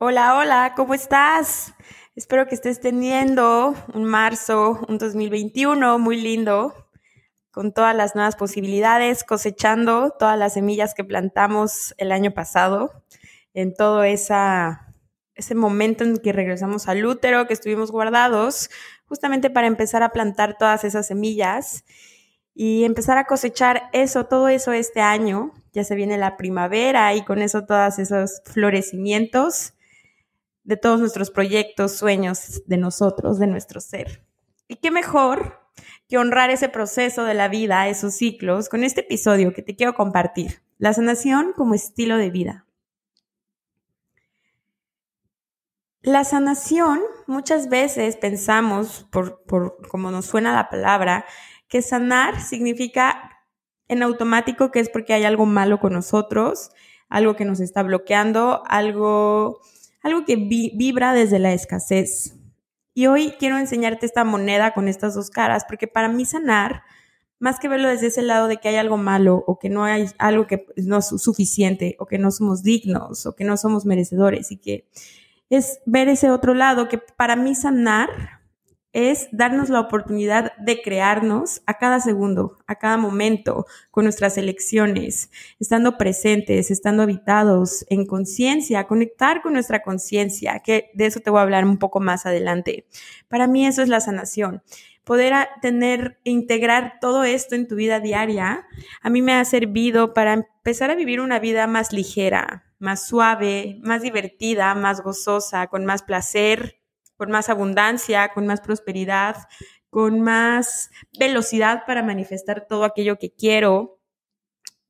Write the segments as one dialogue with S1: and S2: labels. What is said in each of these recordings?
S1: Hola, hola, ¿cómo estás? Espero que estés teniendo un marzo, un 2021 muy lindo, con todas las nuevas posibilidades, cosechando todas las semillas que plantamos el año pasado, en todo ese momento en que regresamos al útero, que estuvimos guardados, justamente para empezar a plantar todas esas semillas y empezar a cosechar eso, todo eso este año. Ya se viene la primavera y con eso todos esos florecimientos de todos nuestros proyectos, sueños, de nosotros, de nuestro ser. Y qué mejor que honrar ese proceso de la vida, esos ciclos, con este episodio que te quiero compartir, la sanación como estilo de vida. La sanación, muchas veces pensamos, por, por como nos suena la palabra, que sanar significa en automático que es porque hay algo malo con nosotros, algo que nos está bloqueando, algo algo que vibra desde la escasez. Y hoy quiero enseñarte esta moneda con estas dos caras, porque para mí sanar, más que verlo desde ese lado de que hay algo malo o que no hay algo que no es suficiente o que no somos dignos o que no somos merecedores y que es ver ese otro lado que para mí sanar es darnos la oportunidad de crearnos a cada segundo, a cada momento, con nuestras elecciones, estando presentes, estando habitados en conciencia, conectar con nuestra conciencia, que de eso te voy a hablar un poco más adelante. Para mí eso es la sanación. Poder tener, integrar todo esto en tu vida diaria, a mí me ha servido para empezar a vivir una vida más ligera, más suave, más divertida, más gozosa, con más placer, con más abundancia, con más prosperidad, con más velocidad para manifestar todo aquello que quiero.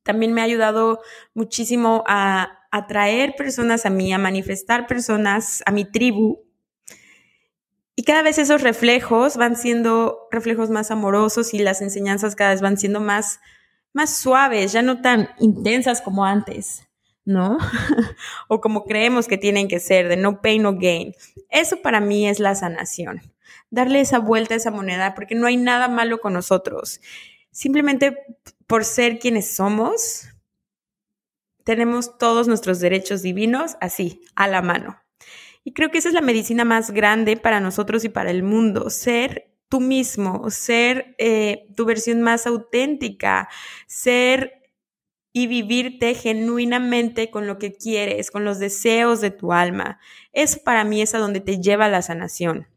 S1: También me ha ayudado muchísimo a atraer personas a mí, a manifestar personas a mi tribu. Y cada vez esos reflejos van siendo reflejos más amorosos y las enseñanzas cada vez van siendo más, más suaves, ya no tan intensas como antes. ¿No? o como creemos que tienen que ser, de no pain, no gain. Eso para mí es la sanación. Darle esa vuelta a esa moneda, porque no hay nada malo con nosotros. Simplemente por ser quienes somos, tenemos todos nuestros derechos divinos así, a la mano. Y creo que esa es la medicina más grande para nosotros y para el mundo, ser tú mismo, ser eh, tu versión más auténtica, ser y vivirte genuinamente con lo que quieres, con los deseos de tu alma. Eso para mí es a donde te lleva la sanación.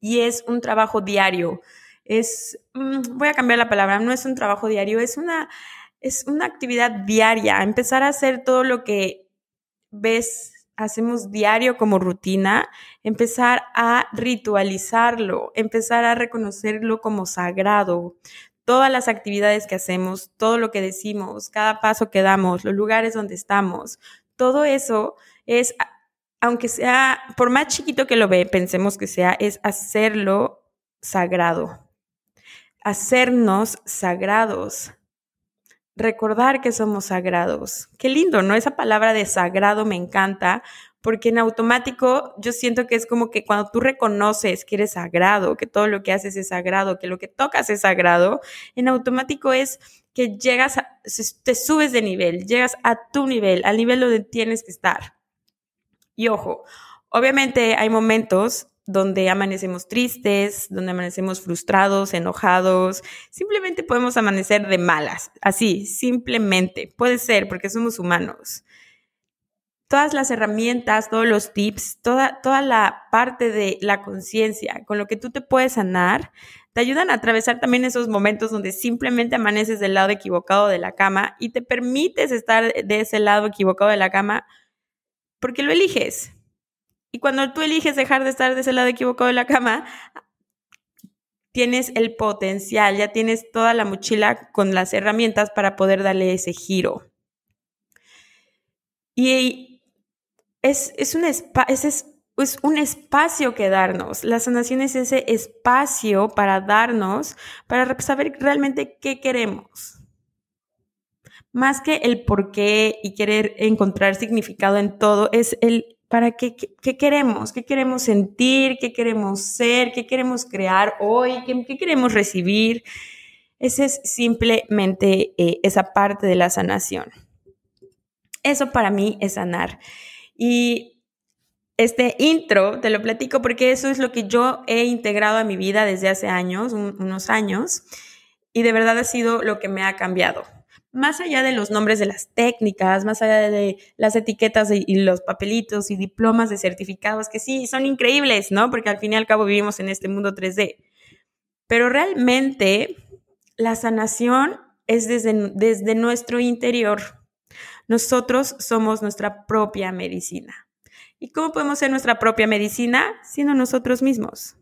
S1: Y es un trabajo diario. Es, mm, voy a cambiar la palabra, no es un trabajo diario, es una, es una actividad diaria. Empezar a hacer todo lo que ves, hacemos diario como rutina, empezar a ritualizarlo, empezar a reconocerlo como sagrado todas las actividades que hacemos, todo lo que decimos, cada paso que damos, los lugares donde estamos, todo eso es, aunque sea, por más chiquito que lo ve, pensemos que sea, es hacerlo sagrado, hacernos sagrados, recordar que somos sagrados. Qué lindo, ¿no? Esa palabra de sagrado me encanta porque en automático yo siento que es como que cuando tú reconoces que eres sagrado, que todo lo que haces es sagrado, que lo que tocas es sagrado, en automático es que llegas, a, te subes de nivel, llegas a tu nivel, al nivel donde tienes que estar. Y ojo, obviamente hay momentos donde amanecemos tristes, donde amanecemos frustrados, enojados, simplemente podemos amanecer de malas, así, simplemente, puede ser porque somos humanos todas las herramientas, todos los tips, toda, toda la parte de la conciencia con lo que tú te puedes sanar, te ayudan a atravesar también esos momentos donde simplemente amaneces del lado equivocado de la cama y te permites estar de ese lado equivocado de la cama porque lo eliges. Y cuando tú eliges dejar de estar de ese lado equivocado de la cama, tienes el potencial, ya tienes toda la mochila con las herramientas para poder darle ese giro. Y es, es, un, es, es un espacio que darnos. La sanación es ese espacio para darnos, para saber realmente qué queremos. Más que el por qué y querer encontrar significado en todo, es el para qué, qué, queremos, qué queremos sentir, qué queremos ser, qué queremos crear hoy, qué, queremos recibir. Esa es simplemente eh, esa parte de la sanación. Eso para mí es sanar. Y este intro te lo platico porque eso es lo que yo he integrado a mi vida desde hace años, unos años, y de verdad ha sido lo que me ha cambiado más allá de los nombres de las técnicas, más allá de las etiquetas y los papelitos y diplomas de certificados, que sí, son increíbles, ¿no? Porque al fin y al cabo vivimos en este mundo 3D. Pero realmente la sanación es desde, desde nuestro interior. Nosotros somos nuestra propia medicina. ¿Y cómo podemos ser nuestra propia medicina? Siendo nosotros mismos.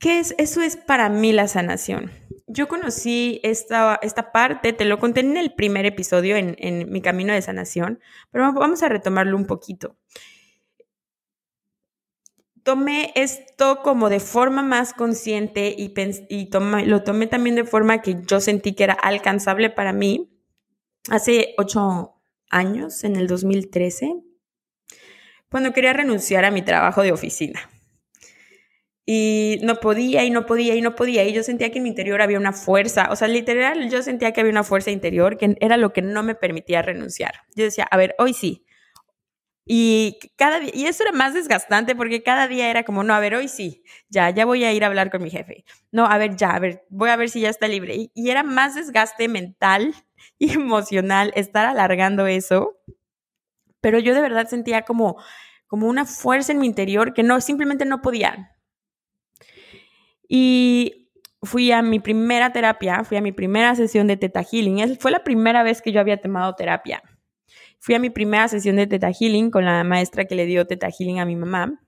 S1: ¿Qué es? Eso es para mí la sanación yo conocí esta, esta parte, te lo conté en el primer episodio, en, mi camino de sanación, pero vamos a retomarlo un poquito. Tomé esto como de forma más consciente y, y lo tomé también de forma que yo sentí que era alcanzable para mí hace ocho años, en el 2013, cuando quería renunciar a mi trabajo de oficina y no podía y no podía y no podía y yo sentía que en mi interior había una fuerza, o sea, literal yo sentía que había una fuerza interior que era lo que no me permitía renunciar. Yo decía, a ver, hoy sí. Y cada día, y eso era más desgastante porque cada día era como, no, a ver, hoy sí, ya, ya voy a ir a hablar con mi jefe. No, a ver, ya, a ver, voy a ver si ya está libre. Y, y era más desgaste mental emocional estar alargando eso. Pero yo de verdad sentía como, como una fuerza en mi interior que no, simplemente no podía, y fui a mi primera terapia, fui a mi primera sesión de Teta Healing. Fue la primera vez que yo había tomado terapia. Fui a mi primera sesión de Teta Healing con la maestra que le dio Teta Healing a mi mamá.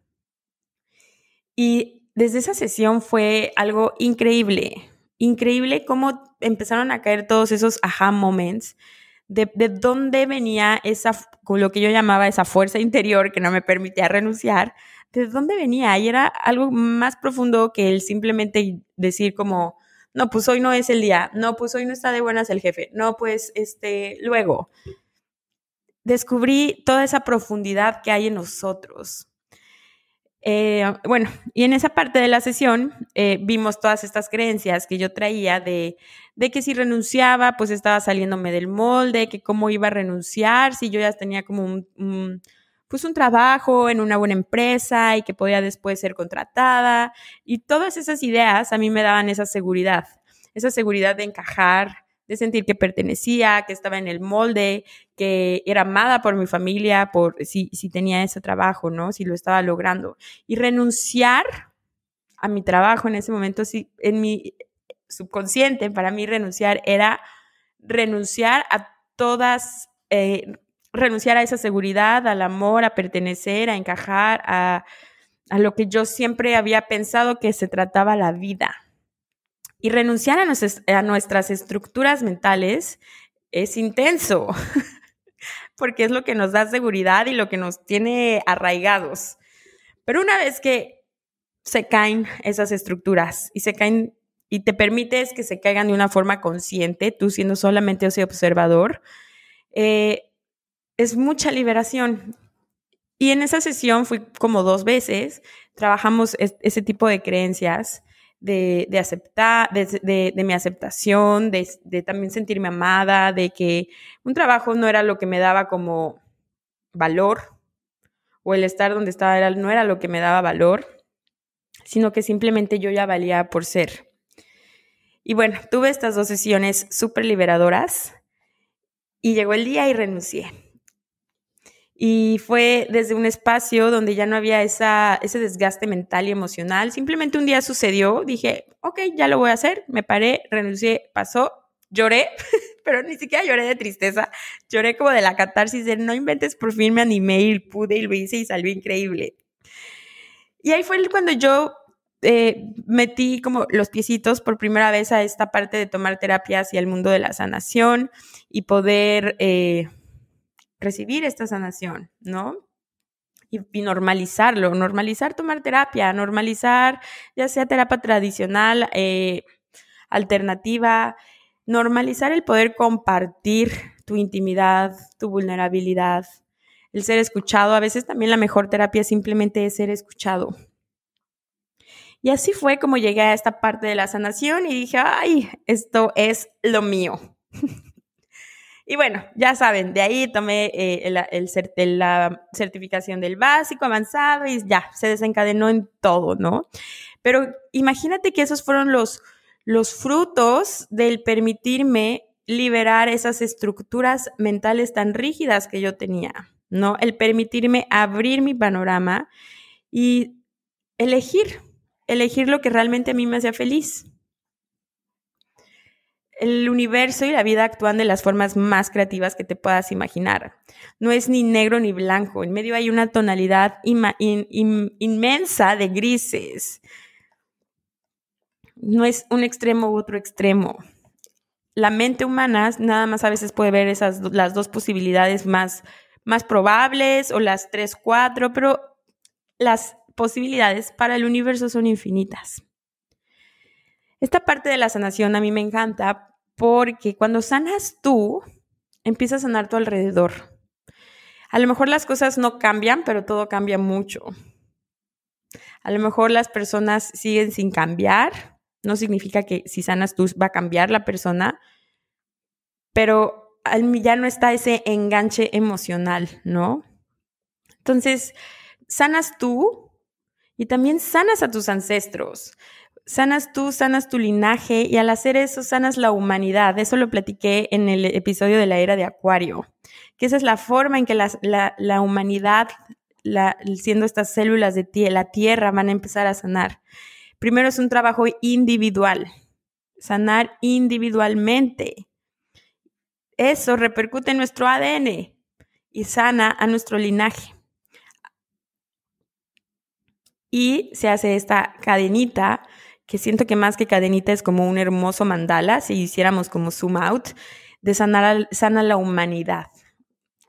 S1: Y desde esa sesión fue algo increíble, increíble cómo empezaron a caer todos esos aha moments de, de dónde venía esa, lo que yo llamaba esa fuerza interior que no me permitía renunciar, de dónde venía y era algo más profundo que el simplemente decir como, no, pues hoy no es el día, no, pues hoy no está de buenas el jefe, no, pues este, luego. Descubrí toda esa profundidad que hay en nosotros. Eh, bueno, y en esa parte de la sesión eh, vimos todas estas creencias que yo traía de, de, que si renunciaba, pues estaba saliéndome del molde, que cómo iba a renunciar, si yo ya tenía como un pues un trabajo en una buena empresa y que podía después ser contratada. Y todas esas ideas a mí me daban esa seguridad, esa seguridad de encajar, de sentir que pertenecía, que estaba en el molde, que era amada por mi familia, por si, si tenía ese trabajo, ¿no? Si lo estaba logrando. Y renunciar a mi trabajo en ese momento, sí, en mi subconsciente, para mí renunciar era renunciar a todas, eh, renunciar a esa seguridad, al amor, a pertenecer, a encajar, a, lo que yo siempre había pensado que se trataba la vida. Y renunciar a nuestras, a nuestras estructuras mentales es intenso, porque es lo que nos da seguridad y lo que nos tiene arraigados. Pero una vez que se caen esas estructuras y se caen y te permites que se caigan de una forma consciente, tú siendo solamente ese observador, eh, es mucha liberación. Y en esa sesión fui como dos veces, trabajamos ese tipo de creencias, de, aceptar, de, mi aceptación, de, también sentirme amada, de que un trabajo no era lo que me daba como valor, o el estar donde estaba no era lo que me daba valor, sino que simplemente yo ya valía por ser. Y bueno, tuve estas dos sesiones súper liberadoras y llegó el día y renuncié. Y fue desde un espacio donde ya no había esa, ese desgaste mental y emocional. Simplemente un día sucedió, dije, ok, ya lo voy a hacer, me paré, renuncié, pasó, lloré, pero ni siquiera lloré de tristeza, lloré como de la catarsis de no inventes, por fin me animé y pude y lo hice y salió increíble. Y ahí fue cuando yo eh, metí como los piecitos por primera vez a esta parte de tomar terapia hacia el mundo de la sanación y poder... Eh, recibir esta sanación, ¿no? Y, normalizarlo, normalizar tomar terapia, normalizar ya sea terapia tradicional, eh, alternativa, normalizar el poder compartir tu intimidad, tu vulnerabilidad, el ser escuchado. A veces también la mejor terapia simplemente es ser escuchado. Y así fue como llegué a esta parte de la sanación y dije, ay, esto es lo mío. y bueno, ya saben, de ahí tomé eh, la certificación del básico avanzado y ya, se desencadenó en todo, ¿no? Pero imagínate que esos fueron los, los frutos del permitirme liberar esas estructuras mentales tan rígidas que yo tenía, ¿no? El permitirme abrir mi panorama y elegir, elegir lo que realmente a mí me hacía feliz. El universo y la vida actúan de las formas más creativas que te puedas imaginar. No es ni negro ni blanco. En medio hay una tonalidad inmensa de grises. No es un extremo u otro extremo. La mente humana nada más a veces puede ver esas las dos posibilidades más, más probables o las tres, cuatro, pero las posibilidades para el universo son infinitas. Esta parte de la sanación a mí me encanta porque cuando sanas tú, empiezas a sanar tu alrededor. A lo mejor las cosas no cambian, pero todo cambia mucho. A lo mejor las personas siguen sin cambiar. No significa que si sanas tú va a cambiar la persona, pero ya no está ese enganche emocional, ¿no? Entonces, sanas tú y también sanas a tus ancestros. Sanas tú, sanas tu linaje y al hacer eso sanas la humanidad. Eso lo platiqué en el episodio de la era de Acuario, que esa es la forma en que la, humanidad, siendo estas células de la Tierra, van a empezar a sanar. Primero es un trabajo individual, sanar individualmente. Eso repercute en nuestro ADN y sana a nuestro linaje y se hace esta cadenita, que siento que más que cadenita es como un hermoso mandala, si hiciéramos como zoom out, de sanar sana la humanidad,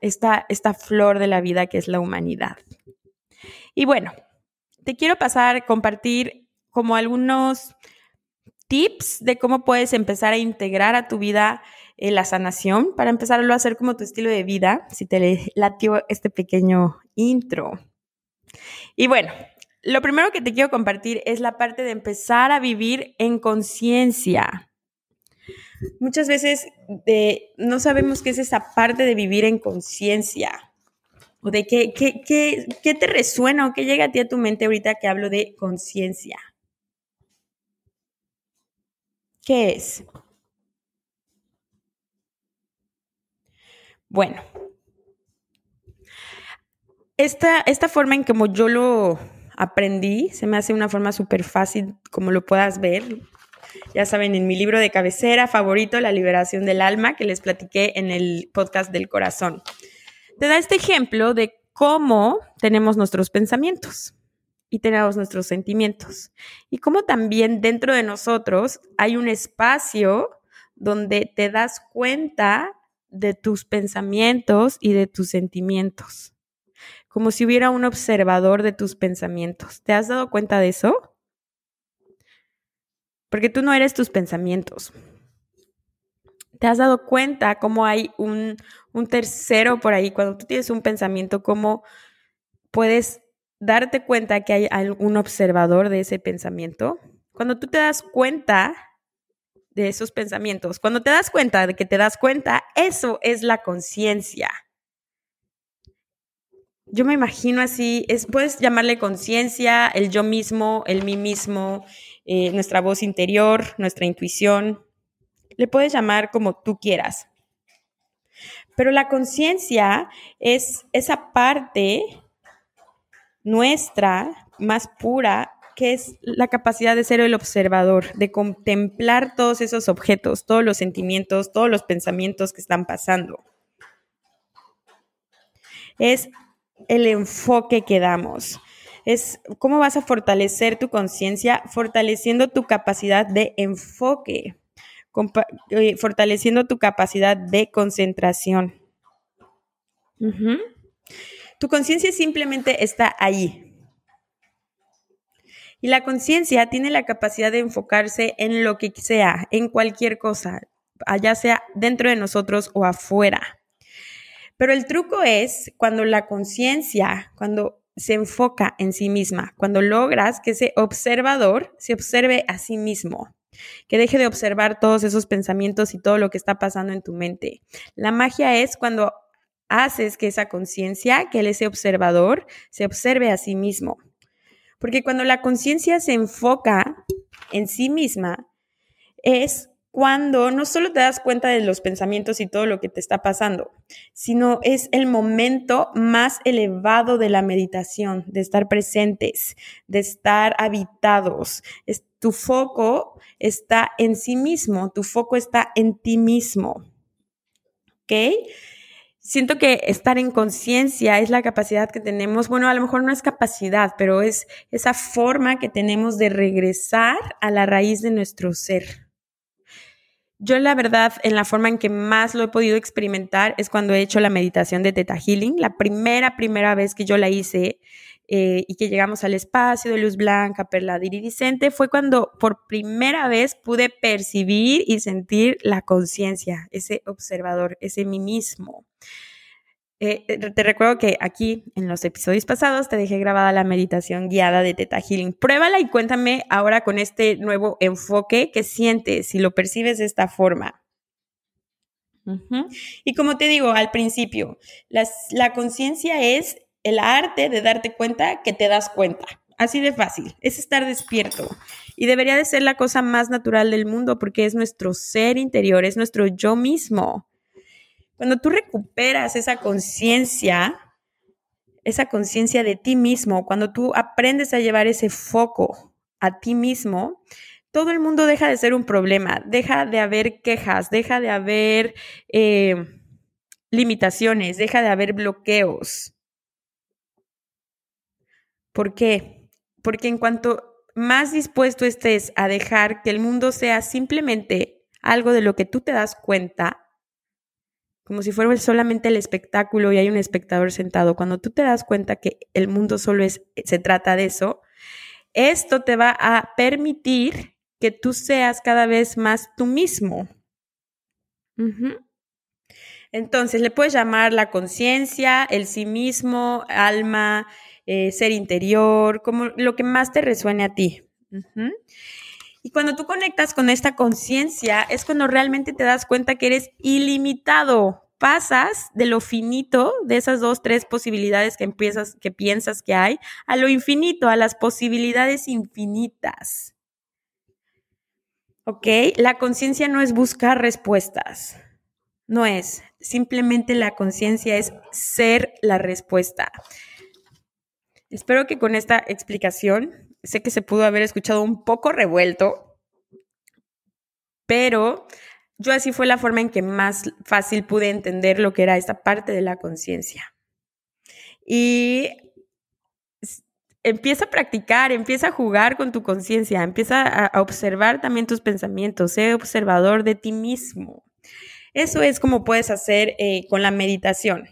S1: esta, esta flor de la vida que es la humanidad. Y bueno, te quiero pasar, compartir como algunos tips de cómo puedes empezar a integrar a tu vida eh, la sanación para empezarlo a hacer como tu estilo de vida, si te latió este pequeño intro. Y bueno, lo primero que te quiero compartir es la parte de empezar a vivir en conciencia. Muchas veces no sabemos qué es esa parte de vivir en conciencia. O de qué, qué, qué, te resuena o qué llega a ti a tu mente ahorita que hablo de conciencia. ¿Qué es? Bueno, esta, esta forma en como yo lo, aprendí, se me hace una forma súper fácil, como lo puedas ver. Ya saben, en mi libro de cabecera favorito, La liberación del alma, que les platiqué en el podcast del corazón. Te da este ejemplo de cómo tenemos nuestros pensamientos y tenemos nuestros sentimientos. Y cómo también dentro de nosotros hay un espacio donde te das cuenta de tus pensamientos y de tus sentimientos como si hubiera un observador de tus pensamientos. ¿Te has dado cuenta de eso? Porque tú no eres tus pensamientos. ¿Te has dado cuenta cómo hay un, tercero por ahí? Cuando tú tienes un pensamiento, ¿cómo puedes darte cuenta que hay un observador de ese pensamiento? Cuando tú te das cuenta de esos pensamientos, cuando te das cuenta de que te das cuenta, eso es la conciencia yo me imagino así, es, puedes llamarle conciencia, el yo mismo, el mí mismo, eh, nuestra voz interior, nuestra intuición, le puedes llamar como tú quieras. Pero la conciencia es esa parte nuestra más pura que es la capacidad de ser el observador, de contemplar todos esos objetos, todos los sentimientos, todos los pensamientos que están pasando. Es el enfoque que damos. Es cómo vas a fortalecer tu conciencia, fortaleciendo tu capacidad de enfoque, eh, fortaleciendo tu capacidad de concentración. Tu conciencia simplemente está ahí. Y la conciencia tiene la capacidad de enfocarse en lo que sea, en cualquier cosa, allá sea dentro de nosotros o afuera. Pero el truco es cuando la conciencia, cuando se enfoca en sí misma, cuando logras que ese observador se observe a sí mismo, que deje de observar todos esos pensamientos y todo lo que está pasando en tu mente. La magia es cuando haces que esa conciencia, que ese observador, se observe a sí mismo. Porque cuando la conciencia se enfoca en sí misma, es cuando no solo te das cuenta de los pensamientos y todo lo que te está pasando, sino es el momento más elevado de la meditación, de estar presentes, de estar habitados. Es, tu foco está en sí mismo, tu foco está en ti mismo. ¿Ok? siento que estar en conciencia es la capacidad que tenemos, bueno, a lo mejor no es capacidad, pero es esa forma que tenemos de regresar a la raíz de nuestro ser. Yo la verdad, en la forma en que más lo he podido experimentar es cuando he hecho la meditación de Theta Healing. La primera, primera vez que yo la hice eh, y que llegamos al espacio de luz blanca, perla iridiscente, fue cuando por primera vez pude percibir y sentir la conciencia, ese observador, ese mí mismo. Eh, te recuerdo que aquí en los episodios pasados te dejé grabada la meditación guiada de Teta Healing. Pruébala y cuéntame ahora con este nuevo enfoque qué sientes, si lo percibes de esta forma. Y como te digo al principio, la conciencia es el arte de darte cuenta que te das cuenta. Así de fácil, es estar despierto. Y debería de ser la cosa más natural del mundo porque es nuestro ser interior, es nuestro yo mismo. Cuando tú recuperas esa conciencia, esa conciencia de ti mismo, cuando tú aprendes a llevar ese foco a ti mismo, todo el mundo deja de ser un problema, deja de haber quejas, deja de haber eh, limitaciones, deja de haber bloqueos. ¿Por qué? Porque en cuanto más dispuesto estés a dejar que el mundo sea simplemente algo de lo que tú te das cuenta, como si fuera solamente el espectáculo y hay un espectador sentado. Cuando tú te das cuenta que el mundo solo es, se trata de eso, esto te va a permitir que tú seas cada vez más tú mismo. Entonces, le puedes llamar la conciencia, el sí mismo, alma, eh, ser interior, como lo que más te resuene a ti. Y cuando tú conectas con esta conciencia es cuando realmente te das cuenta que eres ilimitado. Pasas de lo finito, de esas dos, tres posibilidades que, empiezas, que piensas que hay, a lo infinito, a las posibilidades infinitas. ¿Ok? La conciencia no es buscar respuestas. No es. Simplemente la conciencia es ser la respuesta. Espero que con esta explicación sé que se pudo haber escuchado un poco revuelto, pero yo así fue la forma en que más fácil pude entender lo que era esta parte de la conciencia. Y empieza a practicar, empieza a jugar con tu conciencia, empieza a, observar también tus pensamientos, sé observador de ti mismo. Eso es como puedes hacer eh, con la meditación.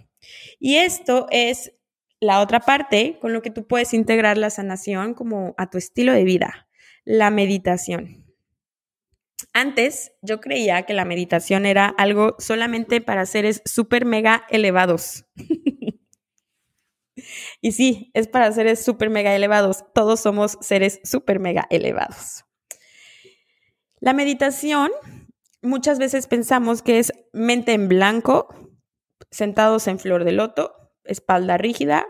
S1: Y esto es la otra parte con lo que tú puedes integrar la sanación como a tu estilo de vida, la meditación. Antes yo creía que la meditación era algo solamente para seres súper mega elevados. y sí, es para seres súper mega elevados. Todos somos seres súper mega elevados. La meditación, muchas veces pensamos que es mente en blanco, sentados en flor de loto, espalda rígida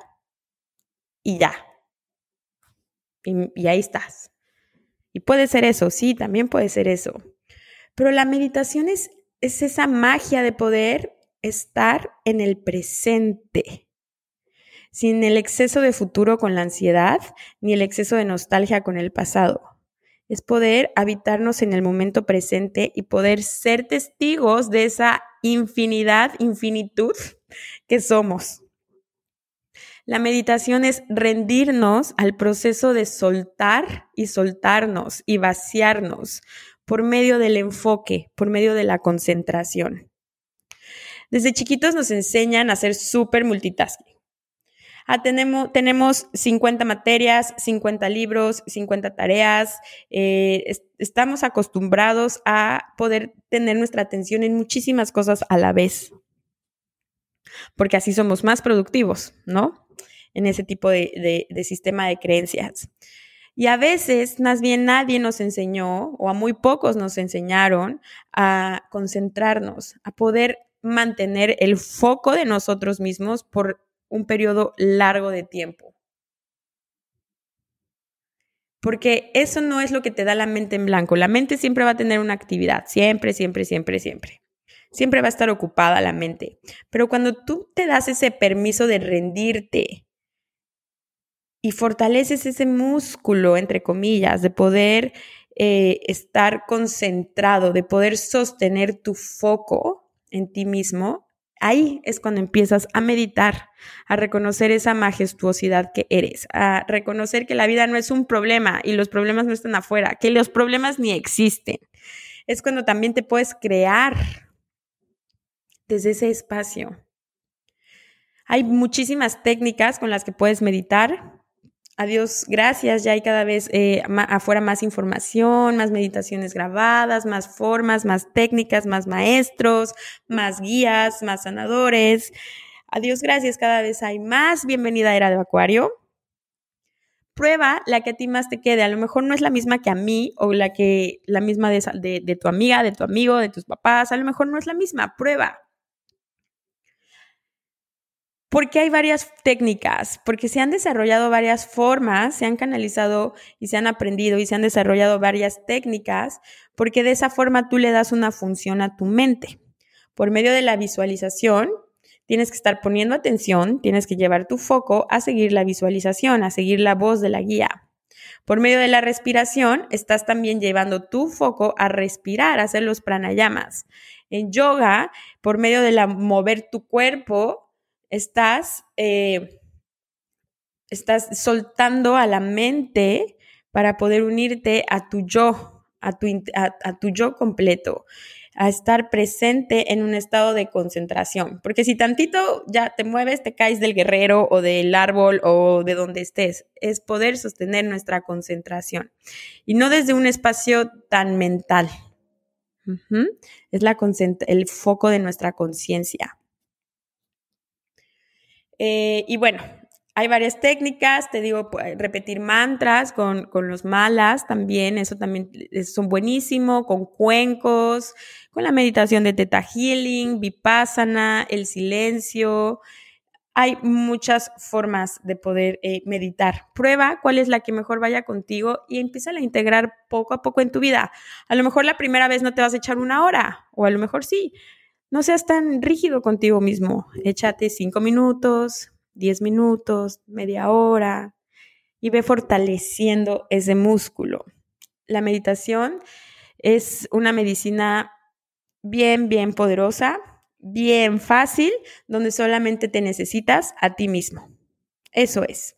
S1: y ya. Y, ahí estás. Y puede ser eso, sí, también puede ser eso. Pero la meditación es, es esa magia de poder estar en el presente, sin el exceso de futuro con la ansiedad, ni el exceso de nostalgia con el pasado. Es poder habitarnos en el momento presente y poder ser testigos de esa infinidad, infinitud que somos. La meditación es rendirnos al proceso de soltar y soltarnos y vaciarnos por medio del enfoque, por medio de la concentración. Desde chiquitos nos enseñan a ser súper multitasking. Ah, tenemos, tenemos 50 materias, 50 libros, 50 tareas. Eh, estamos acostumbrados a poder tener nuestra atención en muchísimas cosas a la vez. Porque así somos más productivos, ¿no? En ese tipo de, sistema de creencias. Y a veces, más bien, nadie nos enseñó, o a muy pocos nos enseñaron, a concentrarnos, a poder mantener el foco de nosotros mismos por un periodo largo de tiempo. Porque eso no es lo que te da la mente en blanco. La mente siempre va a tener una actividad, siempre, siempre, siempre, siempre. Siempre va a estar ocupada la mente. Pero cuando tú te das ese permiso de rendirte y fortaleces ese músculo, entre comillas, de poder eh, estar concentrado, de poder sostener tu foco en ti mismo, Ahí es cuando empiezas a meditar, a reconocer esa majestuosidad que eres, a reconocer que la vida no es un problema y los problemas no están afuera, que los problemas ni existen. Es cuando también te puedes crear desde ese espacio. Hay muchísimas técnicas con las que puedes meditar, Adiós, gracias, ya hay cada vez eh, afuera más información, más meditaciones grabadas, más formas, más técnicas, más maestros, más guías, más sanadores. Adiós, gracias, cada vez hay más. Bienvenida a Era de Acuario. Prueba la que a ti más te quede. A lo mejor no es la misma que a mí o la que la misma de, de tu amiga, de tu amigo, de tus papás. A lo mejor no es la misma. Prueba. Porque hay varias técnicas, porque se han desarrollado varias formas, se han canalizado y se han aprendido y se han desarrollado varias técnicas, porque de esa forma tú le das una función a tu mente. Por medio de la visualización, tienes que estar poniendo atención, tienes que llevar tu foco a seguir la visualización, a seguir la voz de la guía. Por medio de la respiración, estás también llevando tu foco a respirar, a hacer los pranayamas. En yoga, por medio de la mover tu cuerpo, estás, eh, estás soltando a la mente para poder unirte a tu yo, a tu, a, tu yo completo, a estar presente en un estado de concentración. Porque si tantito ya te mueves, te caes del guerrero o del árbol o de donde estés, es poder sostener nuestra concentración. Y no desde un espacio tan mental. Es la el foco de nuestra conciencia. Eh, y bueno, hay varias técnicas, te digo, repetir mantras con, con, los malas también, eso también son buenísimo, con cuencos, con la meditación de Teta Healing, Vipassana, el silencio. Hay muchas formas de poder eh, meditar. Prueba cuál es la que mejor vaya contigo y empieza a integrar poco a poco en tu vida. A lo mejor la primera vez no te vas a echar una hora, o a lo mejor sí, no seas tan rígido contigo mismo. Échate cinco minutos, diez minutos, media hora y ve fortaleciendo ese músculo. La meditación es una medicina bien, bien poderosa, bien fácil, donde solamente te necesitas a ti mismo. Eso es.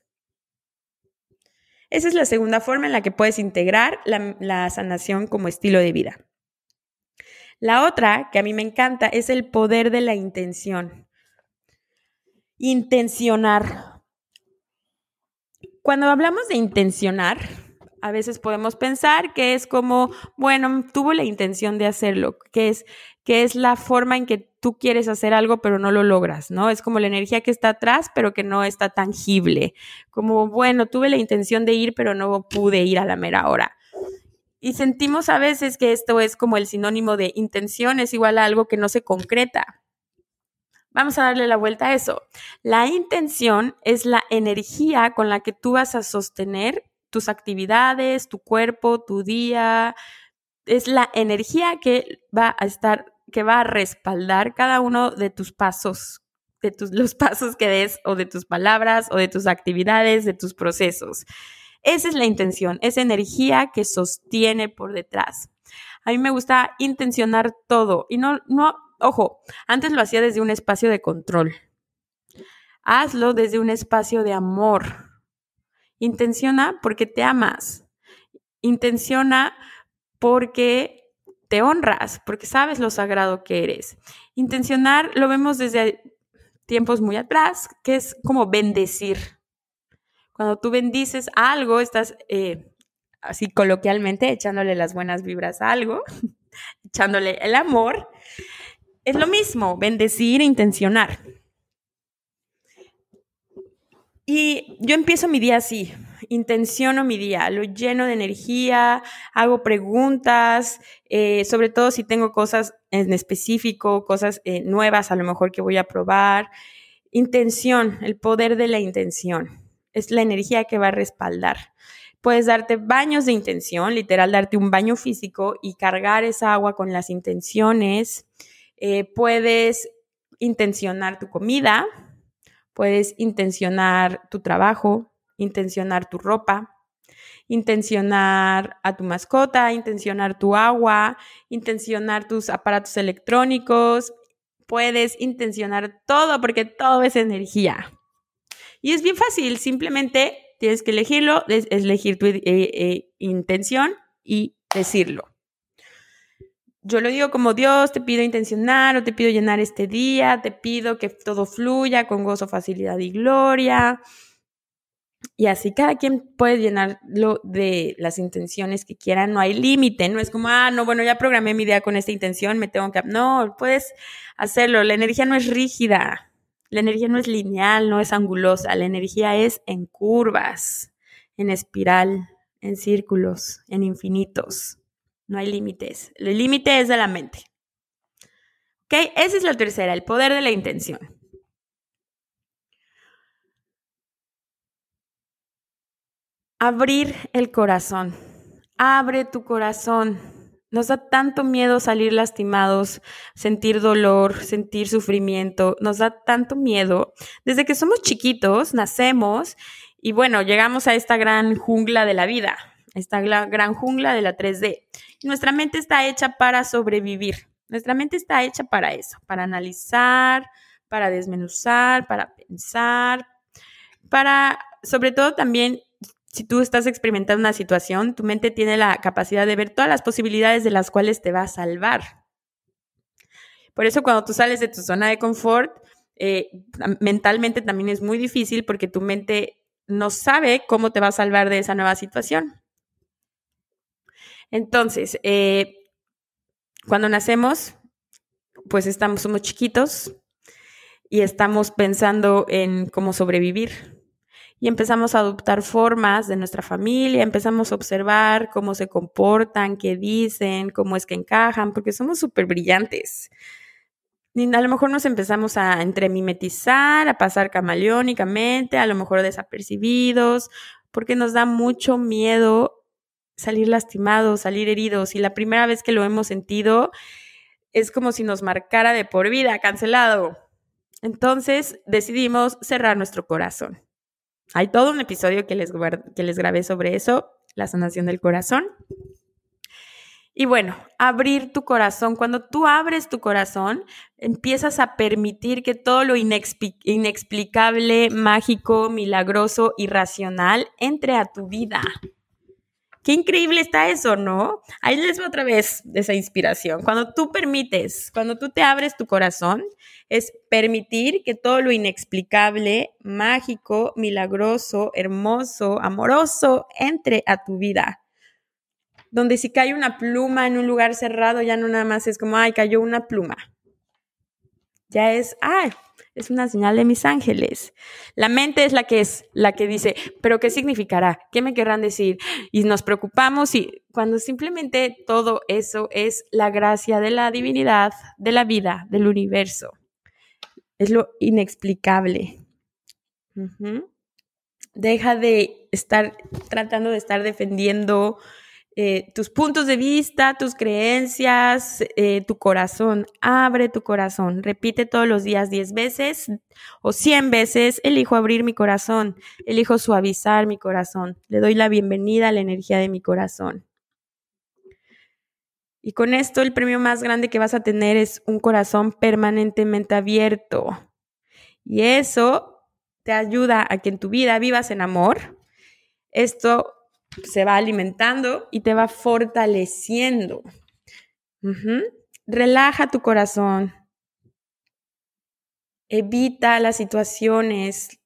S1: Esa es la segunda forma en la que puedes integrar la, la sanación como estilo de vida. La otra, que a mí me encanta, es el poder de la intención. Intencionar. Cuando hablamos de intencionar, a veces podemos pensar que es como, bueno, tuvo la intención de hacerlo, que es, que es la forma en que tú quieres hacer algo pero no lo logras, ¿no? Es como la energía que está atrás pero que no está tangible. Como, bueno, tuve la intención de ir pero no pude ir a la mera hora. Y sentimos a veces que esto es como el sinónimo de intención, es igual a algo que no se concreta. Vamos a darle la vuelta a eso. La intención es la energía con la que tú vas a sostener tus actividades, tu cuerpo, tu día. Es la energía que va a estar, que va a respaldar cada uno de tus pasos, de tus, los pasos que des o de tus palabras o de tus actividades, de tus procesos. Esa es la intención, esa energía que sostiene por detrás. A mí me gusta intencionar todo y no, no, ojo, antes lo hacía desde un espacio de control. Hazlo desde un espacio de amor. Intenciona porque te amas. Intenciona porque te honras porque sabes lo sagrado que eres. Intencionar lo vemos desde tiempos muy atrás, que es como bendecir. Cuando tú bendices algo, estás eh, así coloquialmente echándole las buenas vibras a algo, echándole el amor. Es lo mismo, bendecir e intencionar. Y yo empiezo mi día así, intenciono mi día, lo lleno de energía, hago preguntas, eh, sobre todo si tengo cosas en específico, cosas eh, nuevas a lo mejor que voy a probar. Intención, el poder de la intención, es la energía que va a respaldar. Puedes darte baños de intención, literal, darte un baño físico y cargar esa agua con las intenciones. Eh, puedes intencionar tu comida, puedes intencionar tu trabajo, intencionar tu ropa, intencionar a tu mascota, intencionar tu agua, intencionar tus aparatos electrónicos. Puedes intencionar todo porque todo es energía. Y es bien fácil, simplemente tienes que elegirlo, elegir tu eh, eh, intención y decirlo. Yo lo digo como Dios, te pido intencionar o te pido llenar este día, te pido que todo fluya con gozo, facilidad y gloria. Y así cada quien puede llenarlo de las intenciones que quieran, no hay límite, no es como, ah, no, bueno, ya programé mi día con esta intención, me tengo que... No, puedes hacerlo, la energía no es rígida, la energía no es lineal, no es angulosa, la energía es en curvas, en espiral, en círculos, en infinitos. No hay límites. El límite es de la mente. ¿Ok? Esa es la tercera, el poder de la intención. Abrir el corazón. Abre tu corazón. Nos da tanto miedo salir lastimados, sentir dolor, sentir sufrimiento. Nos da tanto miedo. Desde que somos chiquitos, nacemos y bueno, llegamos a esta gran jungla de la vida, esta gran jungla de la 3D. Nuestra mente está hecha para sobrevivir. Nuestra mente está hecha para eso, para analizar, para desmenuzar, para pensar, para, sobre todo también, si tú estás experimentando una situación, tu mente tiene la capacidad de ver todas las posibilidades de las cuales te va a salvar. Por eso cuando tú sales de tu zona de confort, eh, mentalmente también es muy difícil porque tu mente no sabe cómo te va a salvar de esa nueva situación. Entonces, eh, cuando nacemos, pues estamos, somos chiquitos y estamos pensando en cómo sobrevivir. Y empezamos a adoptar formas de nuestra familia, empezamos a observar cómo se comportan, qué dicen, cómo es que encajan, porque somos súper brillantes. Y a lo mejor nos empezamos a entremimetizar, a pasar camaleónicamente, a lo mejor desapercibidos, porque nos da mucho miedo salir lastimados, salir heridos. Y la primera vez que lo hemos sentido es como si nos marcara de por vida, cancelado. Entonces decidimos cerrar nuestro corazón. Hay todo un episodio que les, que les grabé sobre eso, la sanación del corazón. Y bueno, abrir tu corazón. Cuando tú abres tu corazón, empiezas a permitir que todo lo inexplicable, mágico, milagroso, irracional entre a tu vida. Qué increíble está eso, ¿no? Ahí les va otra vez esa inspiración. Cuando tú permites, cuando tú te abres tu corazón, es permitir que todo lo inexplicable, mágico, milagroso, hermoso, amoroso entre a tu vida. Donde si cae una pluma en un lugar cerrado, ya no nada más es como, ay, cayó una pluma. Ya es, ay, es una señal de mis ángeles. La mente es la que es, la que dice, pero ¿qué significará? ¿Qué me querrán decir? Y nos preocupamos y cuando simplemente todo eso es la gracia de la divinidad, de la vida, del universo. Es lo inexplicable. Deja de estar tratando de estar defendiendo eh, tus puntos de vista, tus creencias, eh, tu corazón. Abre tu corazón. Repite todos los días 10 veces o 100 veces. Elijo abrir mi corazón. Elijo suavizar mi corazón. Le doy la bienvenida a la energía de mi corazón. Y con esto el premio más grande que vas a tener es un corazón permanentemente abierto. Y eso te ayuda a que en tu vida vivas en amor. Esto se va alimentando y te va fortaleciendo. Relaja tu corazón. Evita las situaciones,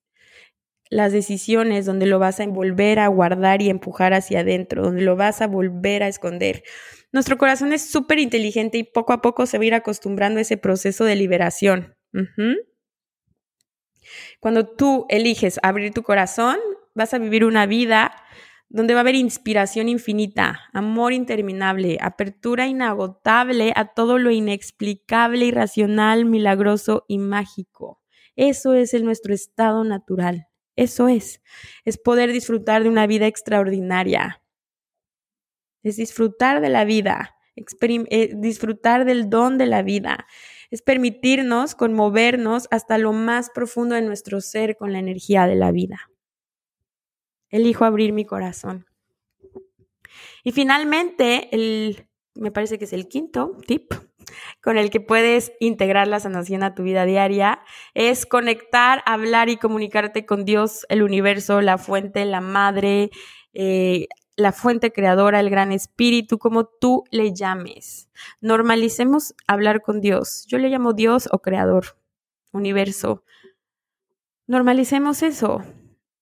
S1: las decisiones donde lo vas a envolver a guardar y empujar hacia adentro, donde lo vas a volver a esconder. Nuestro corazón es súper inteligente y poco a poco se va a ir acostumbrando a ese proceso de liberación. Cuando tú eliges abrir tu corazón, vas a vivir una vida donde va a haber inspiración infinita, amor interminable, apertura inagotable a todo lo inexplicable, irracional, milagroso y mágico. Eso es nuestro estado natural. Eso es. Es poder disfrutar de una vida extraordinaria. Es disfrutar de la vida, eh, disfrutar del don de la vida. Es permitirnos conmovernos hasta lo más profundo de nuestro ser con la energía de la vida elijo abrir mi corazón. Y finalmente, el, me parece que es el quinto tip con el que puedes integrar la sanación a tu vida diaria, es conectar, hablar y comunicarte con Dios, el universo, la fuente, la madre, eh, la fuente creadora, el gran espíritu, como tú le llames. Normalicemos hablar con Dios. Yo le llamo Dios o creador, universo. Normalicemos eso.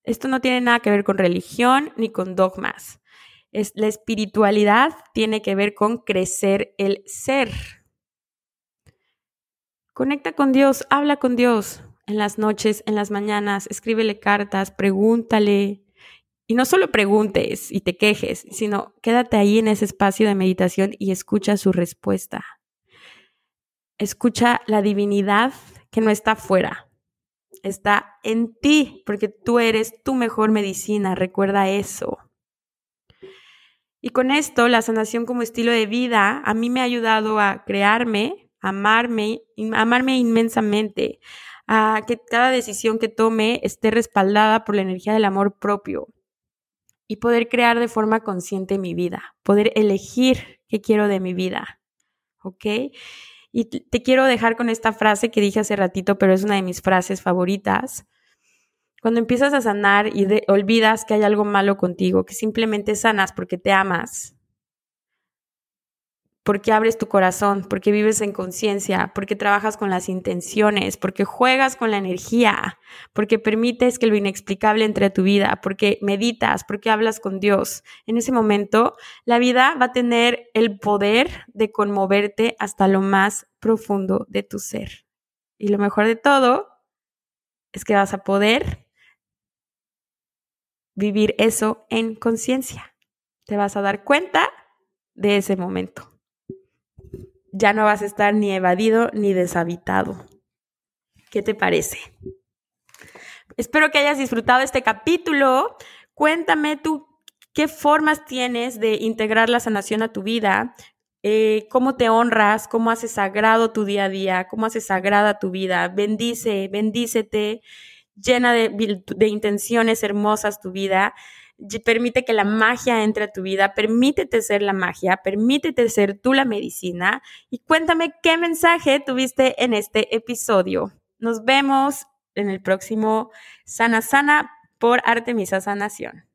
S1: Esto no tiene nada que ver con religión ni con dogmas. Es, la espiritualidad tiene que ver con crecer el ser. Conecta con Dios, habla con Dios en las noches, en las mañanas, escríbele cartas, pregúntale. Y no solo preguntes y te quejes, sino quédate ahí en ese espacio de meditación y escucha su respuesta. Escucha la divinidad que no está afuera, está en ti, porque tú eres tu mejor medicina, recuerda eso. Y con esto, la sanación como estilo de vida a mí me ha ayudado a crearme, amarme, amarme inmensamente, a que cada decisión que tome esté respaldada por la energía del amor propio y poder crear de forma consciente mi vida, poder elegir qué quiero de mi vida. ¿Ok? Y te quiero dejar con esta frase que dije hace ratito, pero es una de mis frases favoritas. Cuando empiezas a sanar y olvidas que hay algo malo contigo, que simplemente sanas porque te amas, porque abres tu corazón, porque vives en conciencia, porque trabajas con las intenciones, porque juegas con la energía, porque permites que lo inexplicable entre a tu vida, porque meditas, porque hablas con Dios. En ese momento, la vida va a tener el poder de conmoverte hasta lo más profundo de tu ser. Y lo mejor de todo es que vas a poder vivir eso en conciencia. Te vas a dar cuenta de ese momento ya no vas a estar ni evadido ni deshabitado. ¿Qué te parece? Espero que hayas disfrutado este capítulo. Cuéntame tú qué formas tienes de integrar la sanación a tu vida, eh, cómo te honras, cómo haces sagrado tu día a día, cómo haces sagrada tu vida. Bendice, bendícete, llena de, de intenciones hermosas tu vida permite que la magia entre a tu vida, permítete ser la magia, permítete ser tú la medicina y cuéntame qué mensaje tuviste en este episodio. Nos vemos en el próximo Sana Sana por Artemisa Sanación.